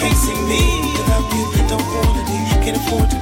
Can't see me without you. Don't wanna be. Can't afford to.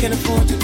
can afford to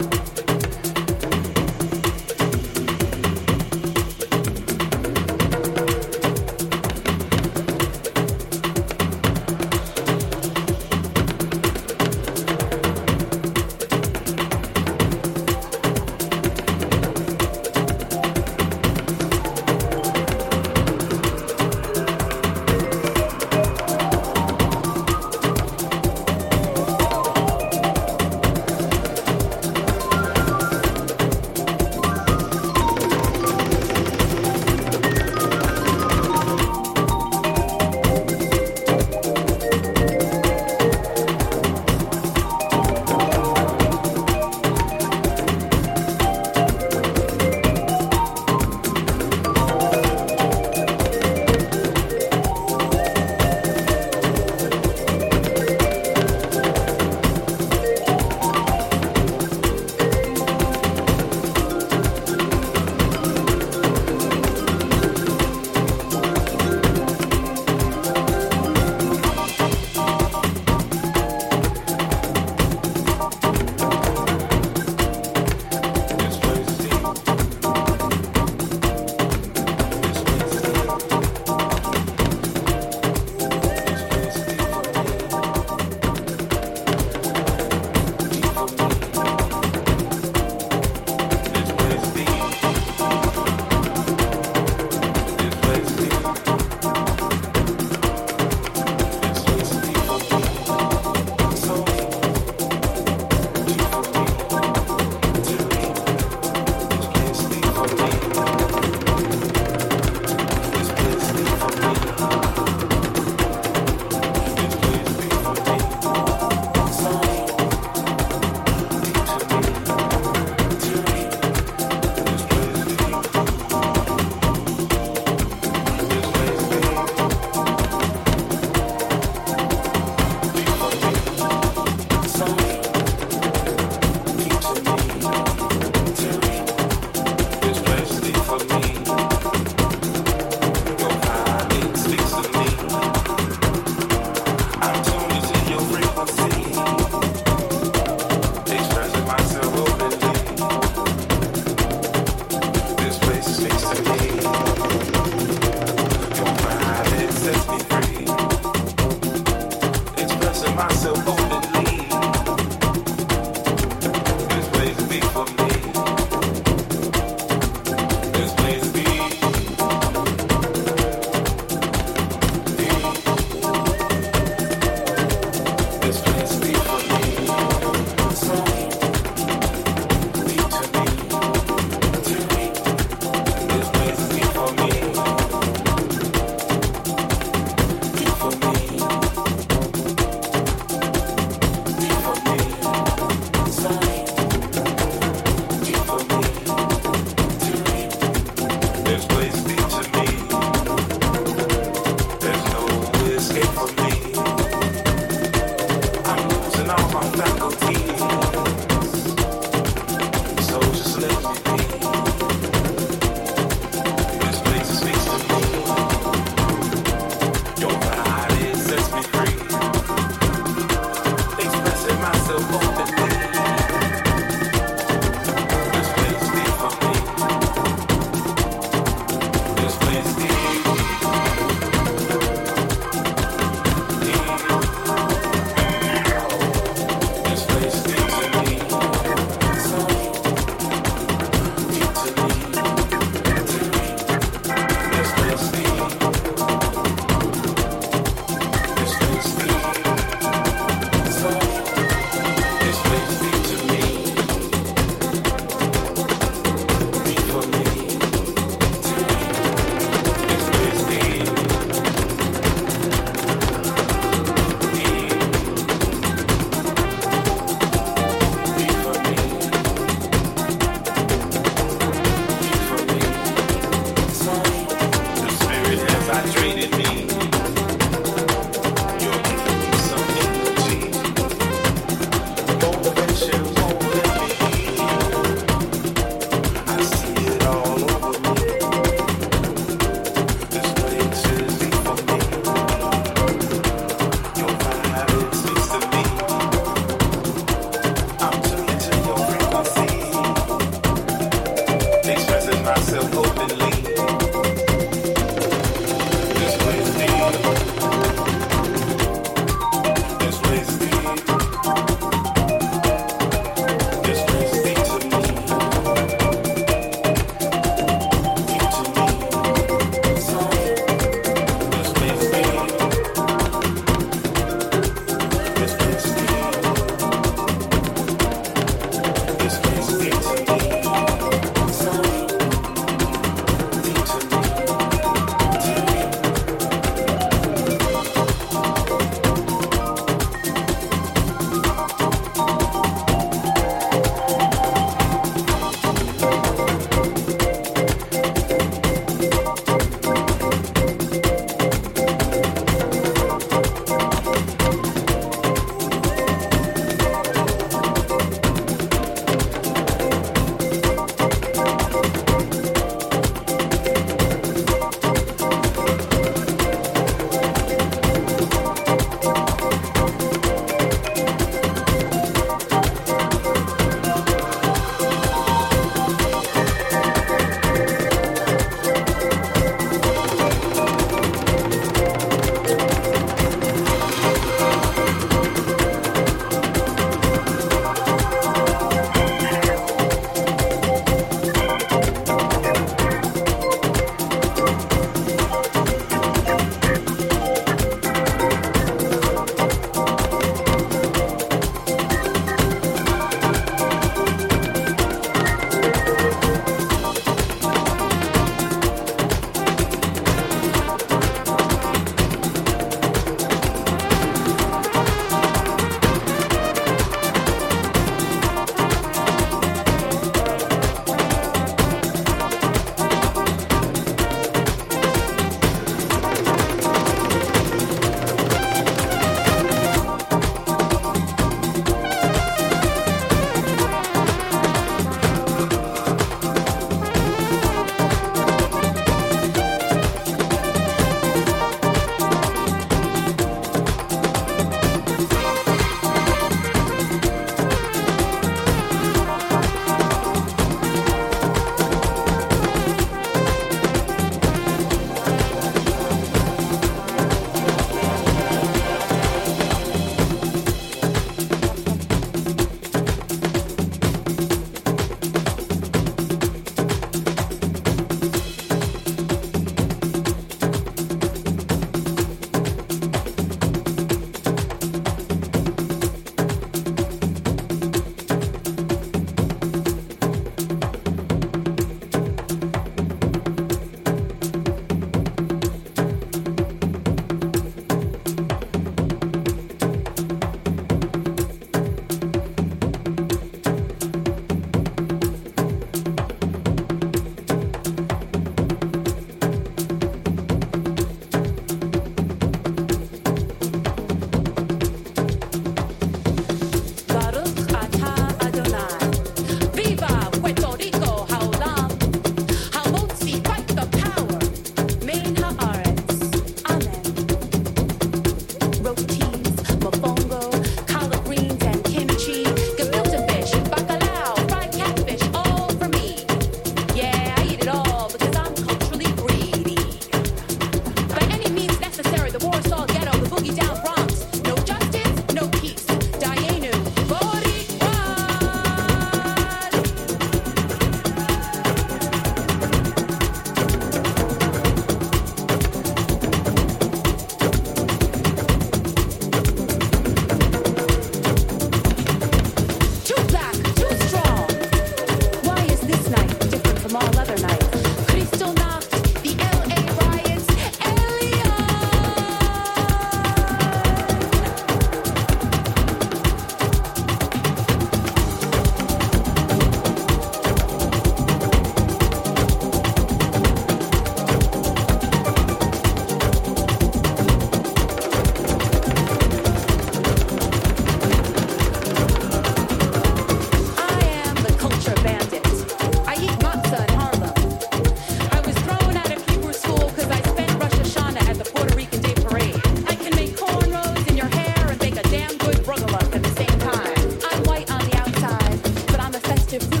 против